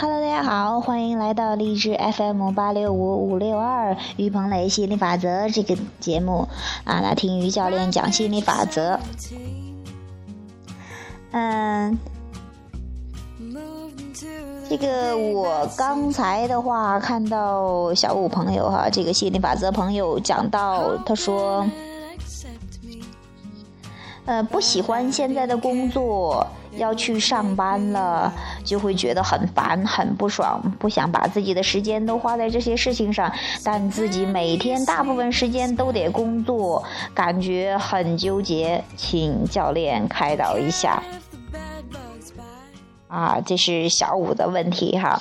Hello，大家好，欢迎来到励志 FM 八六五五六二于鹏雷心理法则这个节目啊，来听于教练讲心理法则。嗯，这个我刚才的话看到小五朋友哈，这个心理法则朋友讲到，他说，呃，不喜欢现在的工作。要去上班了，就会觉得很烦、很不爽，不想把自己的时间都花在这些事情上，但自己每天大部分时间都得工作，感觉很纠结，请教练开导一下。啊，这是小五的问题哈。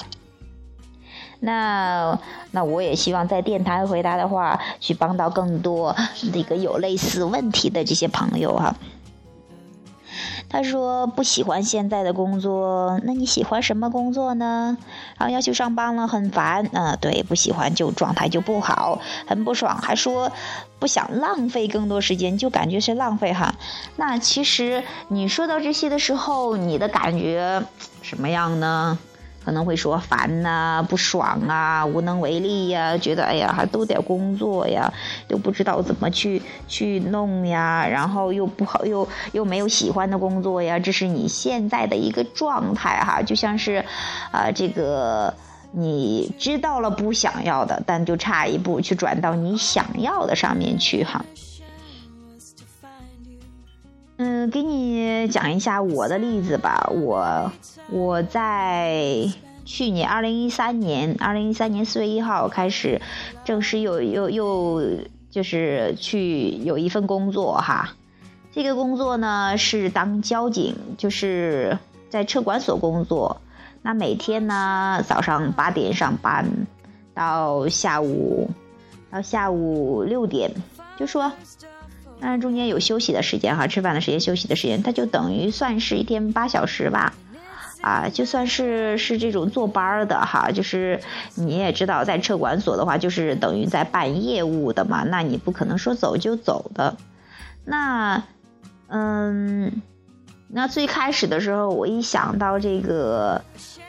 那那我也希望在电台回答的话，去帮到更多那个有类似问题的这些朋友哈。他说不喜欢现在的工作，那你喜欢什么工作呢？然后要去上班了，很烦。嗯，对，不喜欢就状态就不好，很不爽。还说不想浪费更多时间，就感觉是浪费哈。那其实你说到这些的时候，你的感觉什么样呢？可能会说烦呐、不爽啊、无能为力呀，觉得哎呀还都得工作呀，又不知道怎么去去弄呀，然后又不好又又没有喜欢的工作呀，这是你现在的一个状态哈，就像是，啊这个你知道了不想要的，但就差一步去转到你想要的上面去哈。嗯，给你讲一下我的例子吧。我我在去年二零一三年，二零一三年四月一号开始正式又又又就是去有一份工作哈。这个工作呢是当交警，就是在车管所工作。那每天呢早上八点上班，到下午到下午六点，就说。当然中间有休息的时间哈，吃饭的时间、休息的时间，它就等于算是一天八小时吧，啊，就算是是这种坐班儿的哈，就是你也知道，在车管所的话，就是等于在办业务的嘛，那你不可能说走就走的，那，嗯，那最开始的时候，我一想到这个。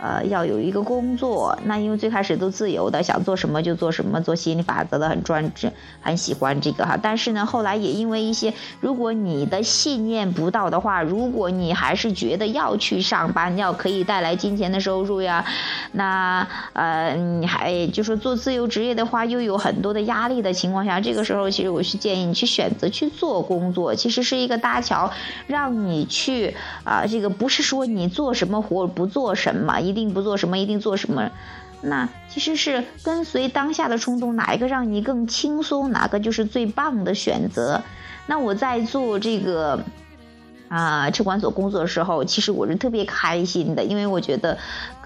呃，要有一个工作，那因为最开始都自由的，想做什么就做什么，做心理法则的很专制，很喜欢这个哈。但是呢，后来也因为一些，如果你的信念不到的话，如果你还是觉得要去上班，要可以带来金钱的收入呀，那呃，你还就说做自由职业的话，又有很多的压力的情况下，这个时候其实我是建议你去选择去做工作，其实是一个搭桥，让你去啊，这个不是说你做什么活不做什么。一定不做什么，一定做什么，那其实是跟随当下的冲动，哪一个让你更轻松，哪个就是最棒的选择。那我在做这个啊车管所工作的时候，其实我是特别开心的，因为我觉得。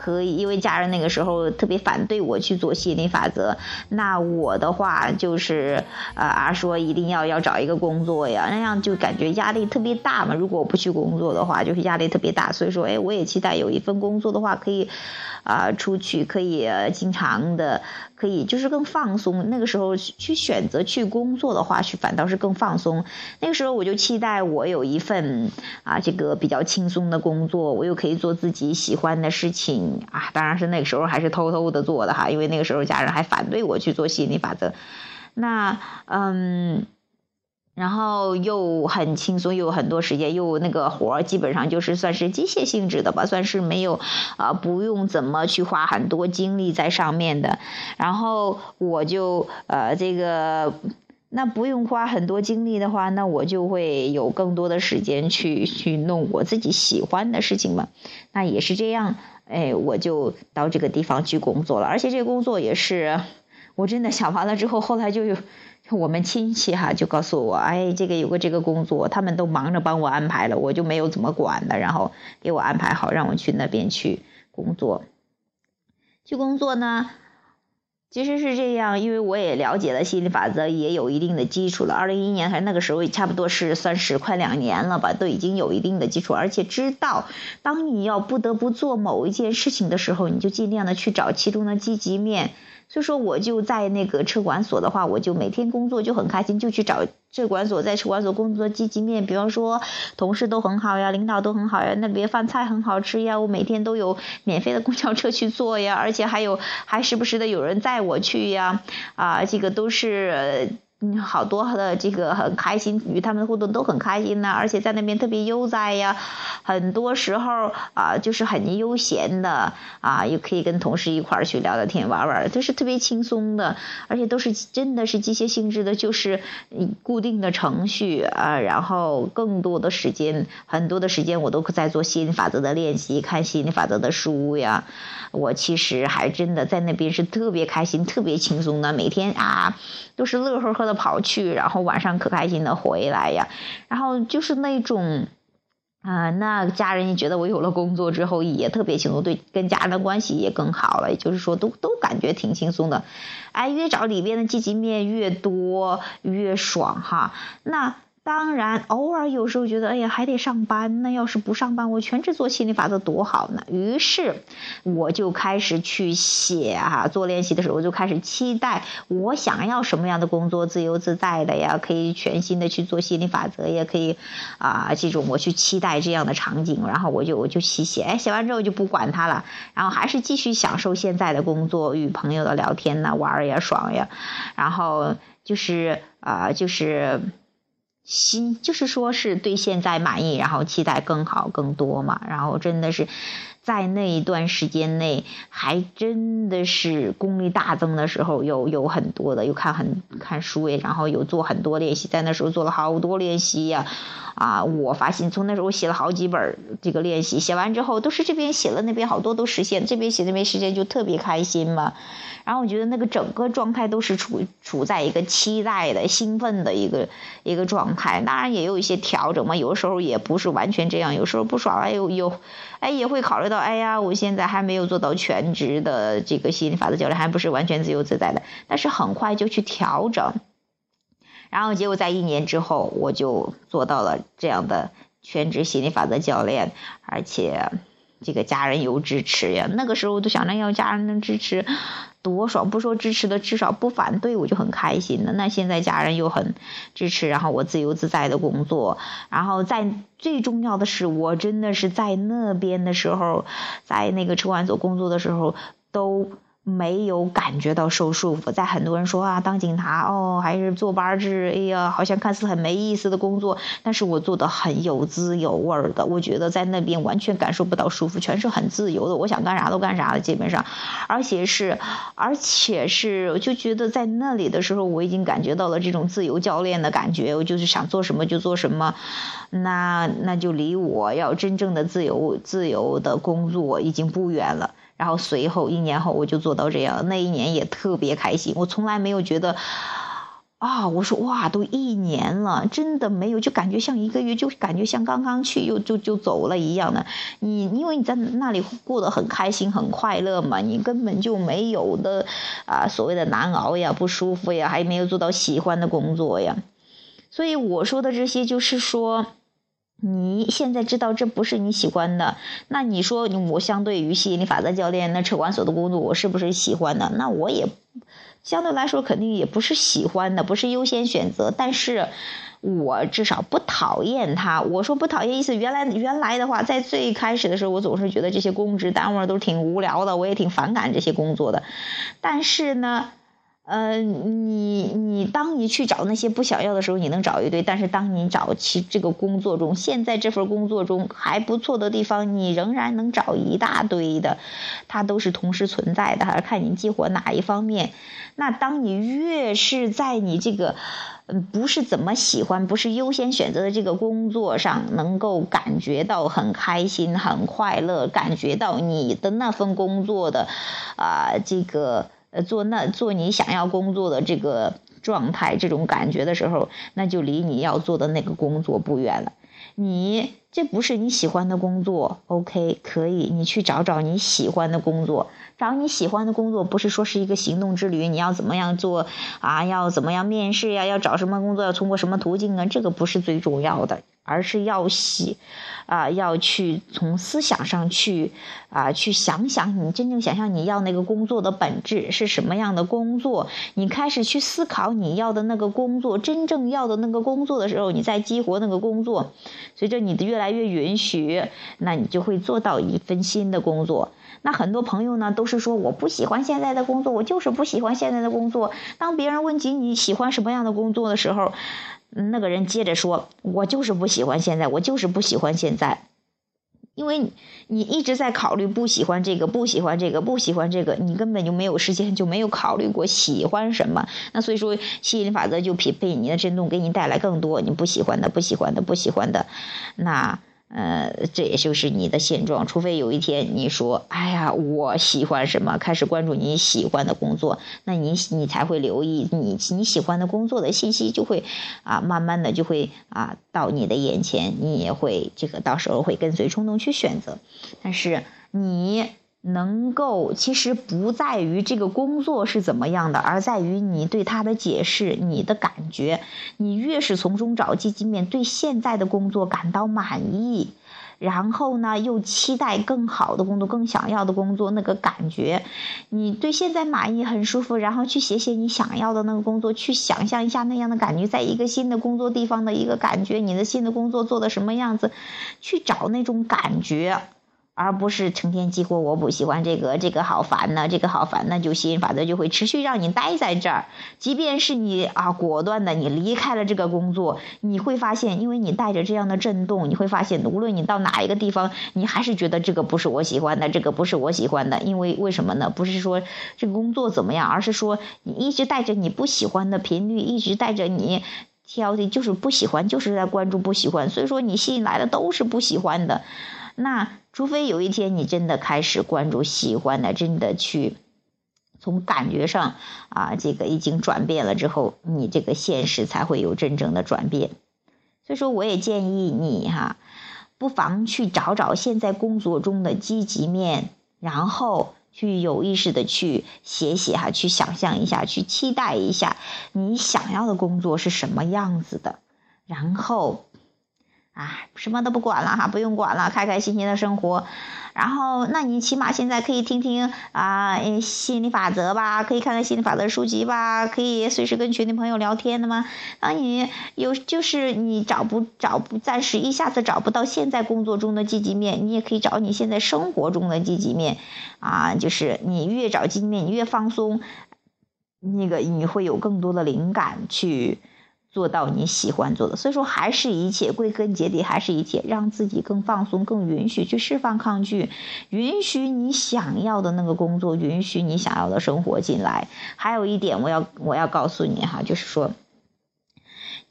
可以，因为家人那个时候特别反对我去做心理法则，那我的话就是啊说一定要要找一个工作呀，那样就感觉压力特别大嘛。如果我不去工作的话，就是压力特别大。所以说，哎，我也期待有一份工作的话，可以啊出去，可以经常的，可以就是更放松。那个时候去选择去工作的话，去反倒是更放松。那个时候我就期待我有一份啊这个比较轻松的工作，我又可以做自己喜欢的事情。啊，当然是那个时候还是偷偷的做的哈，因为那个时候家人还反对我去做心理法则。那嗯，然后又很轻松，又有很多时间，又那个活儿基本上就是算是机械性质的吧，算是没有啊，不用怎么去花很多精力在上面的。然后我就呃这个。那不用花很多精力的话，那我就会有更多的时间去去弄我自己喜欢的事情嘛。那也是这样，哎，我就到这个地方去工作了。而且这个工作也是，我真的想完了之后，后来就有我们亲戚哈就告诉我，哎，这个有个这个工作，他们都忙着帮我安排了，我就没有怎么管的，然后给我安排好，让我去那边去工作。去工作呢。其实是这样，因为我也了解了心理法则，也有一定的基础了。二零一一年还是那个时候，差不多是算是快两年了吧，都已经有一定的基础，而且知道，当你要不得不做某一件事情的时候，你就尽量的去找其中的积极面。所以说，我就在那个车管所的话，我就每天工作就很开心，就去找车管所，在车管所工作的积极面。比方说，同事都很好呀，领导都很好呀，那边饭菜很好吃呀，我每天都有免费的公交车去坐呀，而且还有还时不时的有人载我去呀，啊，这个都是。嗯，好多的这个很开心，与他们的互动都很开心呢，而且在那边特别悠哉呀，很多时候啊就是很悠闲的啊，也可以跟同事一块儿去聊聊天、玩玩，就是特别轻松的，而且都是真的是机械性质的，就是固定的程序啊，然后更多的时间，很多的时间我都在做吸引法则的练习，看吸引法则的书呀，我其实还真的在那边是特别开心、特别轻松的，每天啊都是乐呵呵。的跑去，然后晚上可开心的回来呀，然后就是那种，啊，那家人也觉得我有了工作之后也特别轻松，对，跟家人的关系也更好了，也就是说都都感觉挺轻松的，哎，越找里边的积极面越多越爽哈，那。当然，偶尔有时候觉得，哎呀，还得上班呢。要是不上班，我全职做心理法则多好呢。于是，我就开始去写啊，做练习的时候，我就开始期待我想要什么样的工作，自由自在的呀，可以全心的去做心理法则，也可以啊，这种我去期待这样的场景。然后我就我就去写，哎，写完之后就不管它了，然后还是继续享受现在的工作，与朋友的聊天呢，玩儿呀，爽呀，然后就是啊，就是。心就是说是对现在满意，然后期待更好更多嘛，然后真的是。在那一段时间内，还真的是功力大增的时候，有有很多的，有看很看书诶，然后有做很多练习，在那时候做了好多练习呀，啊，我发现从那时候我写了好几本这个练习，写完之后都是这边写了，那边好多都实现，这边写那边实现就特别开心嘛，然后我觉得那个整个状态都是处处在一个期待的、兴奋的一个一个状态，当然也有一些调整嘛，有时候也不是完全这样，有时候不爽了，有有。哎，也会考虑到，哎呀，我现在还没有做到全职的这个心理法则教练，还不是完全自由自在的。但是很快就去调整，然后结果在一年之后，我就做到了这样的全职心理法则教练，而且这个家人有支持呀。那个时候我都想着要家人能支持。多爽！不说支持的，至少不反对，我就很开心的。那现在家人又很支持，然后我自由自在的工作，然后在最重要的是，我真的是在那边的时候，在那个车管所工作的时候都。没有感觉到受束缚，在很多人说啊，当警察哦，还是坐班制，哎呀，好像看似很没意思的工作，但是我做的很有滋有味的。我觉得在那边完全感受不到束缚，全是很自由的，我想干啥都干啥的，基本上，而且是，而且是，我就觉得在那里的时候，我已经感觉到了这种自由教练的感觉，我就是想做什么就做什么，那那就离我要真正的自由自由的工作已经不远了。然后随后一年后我就做到这样，那一年也特别开心。我从来没有觉得，啊，我说哇，都一年了，真的没有，就感觉像一个月，就感觉像刚刚去又就就走了一样的。你因为你在那里过得很开心很快乐嘛，你根本就没有的啊所谓的难熬呀、不舒服呀，还没有做到喜欢的工作呀。所以我说的这些就是说。你现在知道这不是你喜欢的，那你说我相对于吸引力法则教练那车管所的工作，我是不是喜欢的？那我也相对来说肯定也不是喜欢的，不是优先选择。但是我至少不讨厌他。我说不讨厌意思，原来原来的话，在最开始的时候，我总是觉得这些公职单位都挺无聊的，我也挺反感这些工作的。但是呢。呃，你你当你去找那些不想要的时候，你能找一堆；但是当你找其这个工作中，现在这份工作中还不错的地方，你仍然能找一大堆的，它都是同时存在的，还是看你激活哪一方面。那当你越是在你这个嗯不是怎么喜欢、不是优先选择的这个工作上，能够感觉到很开心、很快乐，感觉到你的那份工作的啊这个。呃，做那做你想要工作的这个状态，这种感觉的时候，那就离你要做的那个工作不远了。你这不是你喜欢的工作，OK，可以，你去找找你喜欢的工作。找你喜欢的工作，不是说是一个行动之旅，你要怎么样做啊？要怎么样面试呀？要找什么工作？要通过什么途径啊？这个不是最重要的。而是要喜，啊，要去从思想上去啊，去想想你真正想象你要那个工作的本质是什么样的工作。你开始去思考你要的那个工作，真正要的那个工作的时候，你再激活那个工作。随着你的越来越允许，那你就会做到一份新的工作。那很多朋友呢，都是说我不喜欢现在的工作，我就是不喜欢现在的工作。当别人问起你喜欢什么样的工作的时候，那个人接着说：“我就是不喜欢现在，我就是不喜欢现在，因为你一直在考虑不喜欢这个，不喜欢这个，不喜欢这个，你根本就没有时间，就没有考虑过喜欢什么。那所以说，吸引力法则就匹配你的震动，给你带来更多你不喜欢的、不喜欢的、不喜欢的，那。”呃，这也就是你的现状。除非有一天你说：“哎呀，我喜欢什么？”开始关注你喜欢的工作，那你你才会留意你你喜欢的工作的信息，就会啊，慢慢的就会啊到你的眼前，你也会这个到时候会跟随冲动去选择。但是你。能够其实不在于这个工作是怎么样的，而在于你对他的解释、你的感觉。你越是从中找积极面，对现在的工作感到满意，然后呢又期待更好的工作、更想要的工作，那个感觉，你对现在满意很舒服，然后去写写你想要的那个工作，去想象一下那样的感觉，在一个新的工作地方的一个感觉，你的新的工作做的什么样子，去找那种感觉。而不是成天激活，我不喜欢这个，这个好烦呢，这个好烦，那就吸引法则就会持续让你待在这儿。即便是你啊，果断的你离开了这个工作，你会发现，因为你带着这样的震动，你会发现，无论你到哪一个地方，你还是觉得这个不是我喜欢的，这个不是我喜欢的。因为为什么呢？不是说这个工作怎么样，而是说你一直带着你不喜欢的频率，一直带着你挑剔，就是不喜欢，就是在关注不喜欢。所以说，你吸引来的都是不喜欢的。那除非有一天你真的开始关注喜欢的，真的去从感觉上啊，这个已经转变了之后，你这个现实才会有真正的转变。所以说，我也建议你哈，不妨去找找现在工作中的积极面，然后去有意识的去写写哈，去想象一下，去期待一下你想要的工作是什么样子的，然后。啊，什么都不管了哈，不用管了，开开心心的生活。然后，那你起码现在可以听听啊，心理法则吧，可以看看心理法则书籍吧，可以随时跟群里朋友聊天的吗？当你有就是你找不找不暂时一下子找不到现在工作中的积极面，你也可以找你现在生活中的积极面啊。就是你越找积极面，你越放松，那个你会有更多的灵感去。做到你喜欢做的，所以说还是一切归根结底还是一切，让自己更放松、更允许去释放抗拒，允许你想要的那个工作，允许你想要的生活进来。还有一点，我要我要告诉你哈，就是说，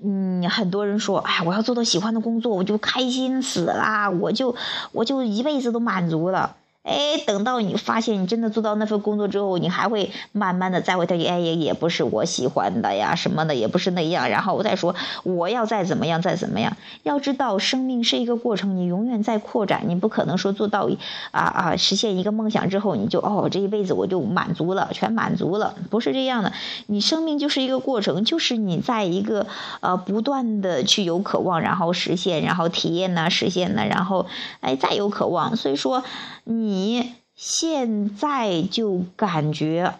嗯，很多人说，哎，我要做到喜欢的工作，我就开心死啦，我就我就一辈子都满足了。哎，等到你发现你真的做到那份工作之后，你还会慢慢的再回头，哎也也不是我喜欢的呀，什么的也不是那样。然后我再说我要再怎么样再怎么样。要知道生命是一个过程，你永远在扩展，你不可能说做到啊啊实现一个梦想之后你就哦这一辈子我就满足了，全满足了，不是这样的。你生命就是一个过程，就是你在一个呃不断的去有渴望，然后实现，然后体验呢，实现呢，然后哎再有渴望。所以说你。你现在就感觉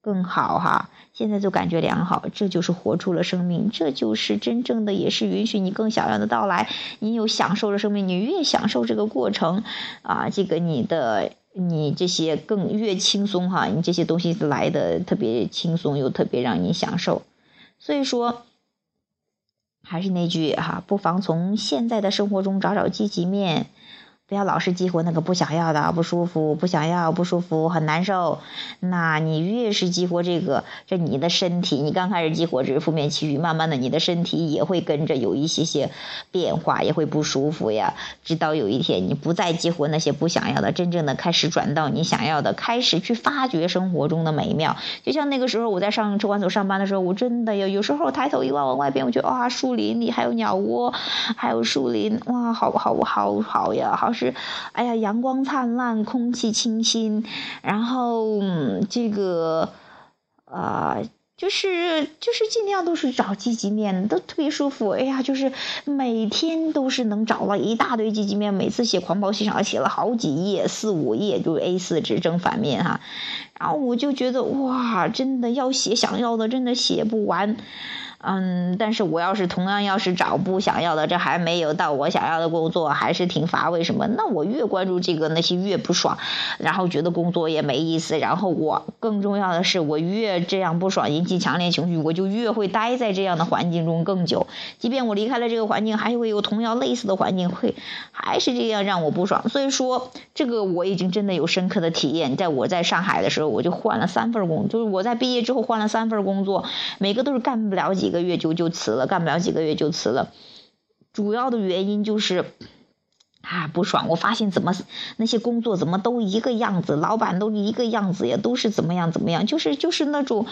更好哈，现在就感觉良好，这就是活出了生命，这就是真正的，也是允许你更想要的到来。你有享受的生命，你越享受这个过程啊，这个你的你这些更越轻松哈，你这些东西来的特别轻松，又特别让你享受。所以说，还是那句哈，不妨从现在的生活中找找积极面。不要老是激活那个不想要的、不舒服、不想要、不舒服、很难受。那你越是激活这个，这你的身体，你刚开始激活这是负面情绪，慢慢的你的身体也会跟着有一些些变化，也会不舒服呀。直到有一天你不再激活那些不想要的，真正的开始转到你想要的，开始去发掘生活中的美妙。就像那个时候我在上车管所上班的时候，我真的有有时候抬头一望往外边，我觉得哇，树林里还有鸟窝，还有树林，哇，好好好好呀，好。是，哎呀，阳光灿烂，空气清新，然后这个，啊，就是就是尽量都是找积极面，都特别舒服。哎呀，就是每天都是能找到一大堆积极面，每次写狂暴戏场写了好几页，四五页就是 A 四纸正反面哈。然后我就觉得哇，真的要写想要的，真的写不完。嗯，但是我要是同样要是找不想要的，这还没有到我想要的工作，还是挺乏味什么？那我越关注这个，那些越不爽，然后觉得工作也没意思。然后我更重要的是，我越这样不爽，引起强烈情绪，我就越会待在这样的环境中更久。即便我离开了这个环境，还会有同样类似的环境会还是这样让我不爽。所以说，这个我已经真的有深刻的体验。在我在上海的时候，我就换了三份工，就是我在毕业之后换了三份工作，每个都是干不了几。个个月就就辞了，干不了几个月就辞了。主要的原因就是啊不爽。我发现怎么那些工作怎么都一个样子，老板都一个样子，也都是怎么样怎么样，就是就是那种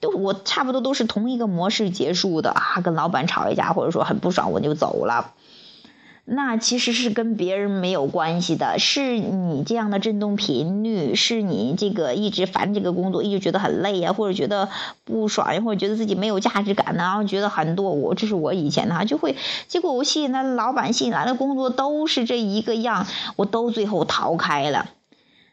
都我差不多都是同一个模式结束的啊。跟老板吵一架，或者说很不爽，我就走了。那其实是跟别人没有关系的，是你这样的振动频率，是你这个一直烦这个工作，一直觉得很累呀，或者觉得不爽，或者觉得自己没有价值感呢，然后觉得很多我这是我以前的，就会结果我吸引的老板吸引来的工作都是这一个样，我都最后逃开了。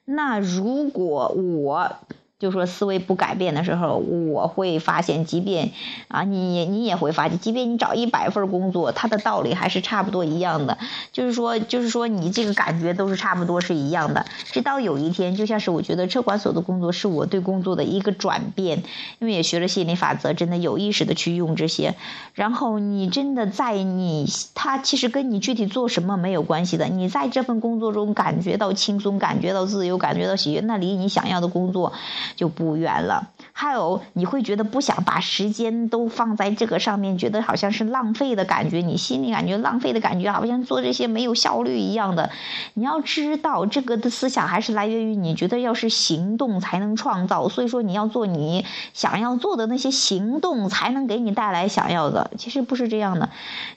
那如果我。就说思维不改变的时候，我会发现，即便啊，你你也会发现，即便你找一百份工作，它的道理还是差不多一样的。就是说，就是说，你这个感觉都是差不多是一样的。直到有一天，就像是我觉得车管所的工作是我对工作的一个转变，因为也学了心理法则，真的有意识的去用这些。然后你真的在你，他其实跟你具体做什么没有关系的。你在这份工作中感觉到轻松，感觉到自由，感觉到喜悦，那离你想要的工作。就不远了。还有，你会觉得不想把时间都放在这个上面，觉得好像是浪费的感觉，你心里感觉浪费的感觉，好像做这些没有效率一样的。你要知道，这个的思想还是来源于你觉得要是行动才能创造，所以说你要做你想要做的那些行动，才能给你带来想要的。其实不是这样的。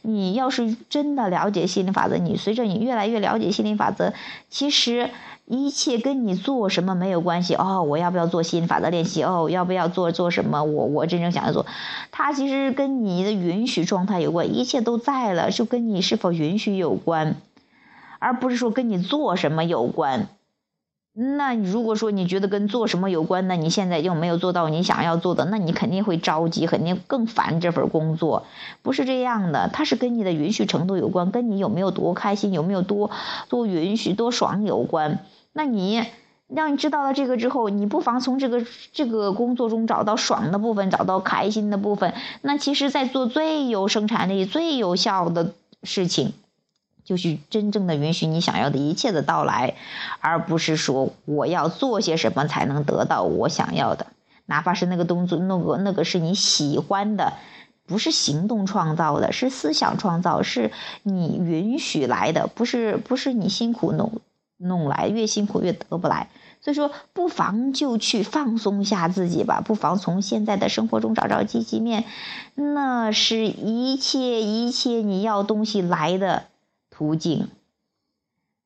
你要是真的了解心理法则，你随着你越来越了解心理法则，其实。一切跟你做什么没有关系哦，我要不要做心法的练习哦？要不要做做什么？我我真正想要做，它其实跟你的允许状态有关，一切都在了，就跟你是否允许有关，而不是说跟你做什么有关。那如果说你觉得跟做什么有关，那你现在又没有做到你想要做的，那你肯定会着急，肯定更烦这份工作。不是这样的，它是跟你的允许程度有关，跟你有没有多开心，有没有多多允许、多爽有关。那你让你知道了这个之后，你不妨从这个这个工作中找到爽的部分，找到开心的部分。那其实，在做最有生产力、最有效的事情，就是真正的允许你想要的一切的到来，而不是说我要做些什么才能得到我想要的，哪怕是那个动作，那个那个是你喜欢的，不是行动创造的，是思想创造，是你允许来的，不是不是你辛苦弄。弄来越辛苦越得不来，所以说不妨就去放松下自己吧，不妨从现在的生活中找找积极面，那是一切一切你要东西来的途径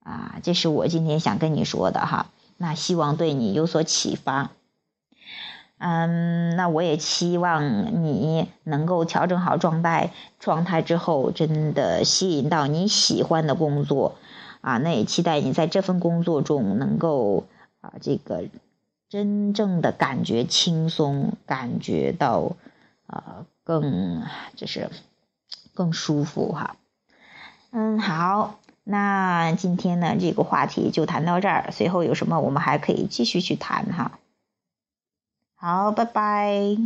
啊！这是我今天想跟你说的哈，那希望对你有所启发。嗯，那我也期望你能够调整好状态，状态之后真的吸引到你喜欢的工作。啊，那也期待你在这份工作中能够啊，这个真正的感觉轻松，感觉到啊更就是更舒服哈。嗯，好，那今天呢这个话题就谈到这儿，随后有什么我们还可以继续去谈哈。好，拜拜。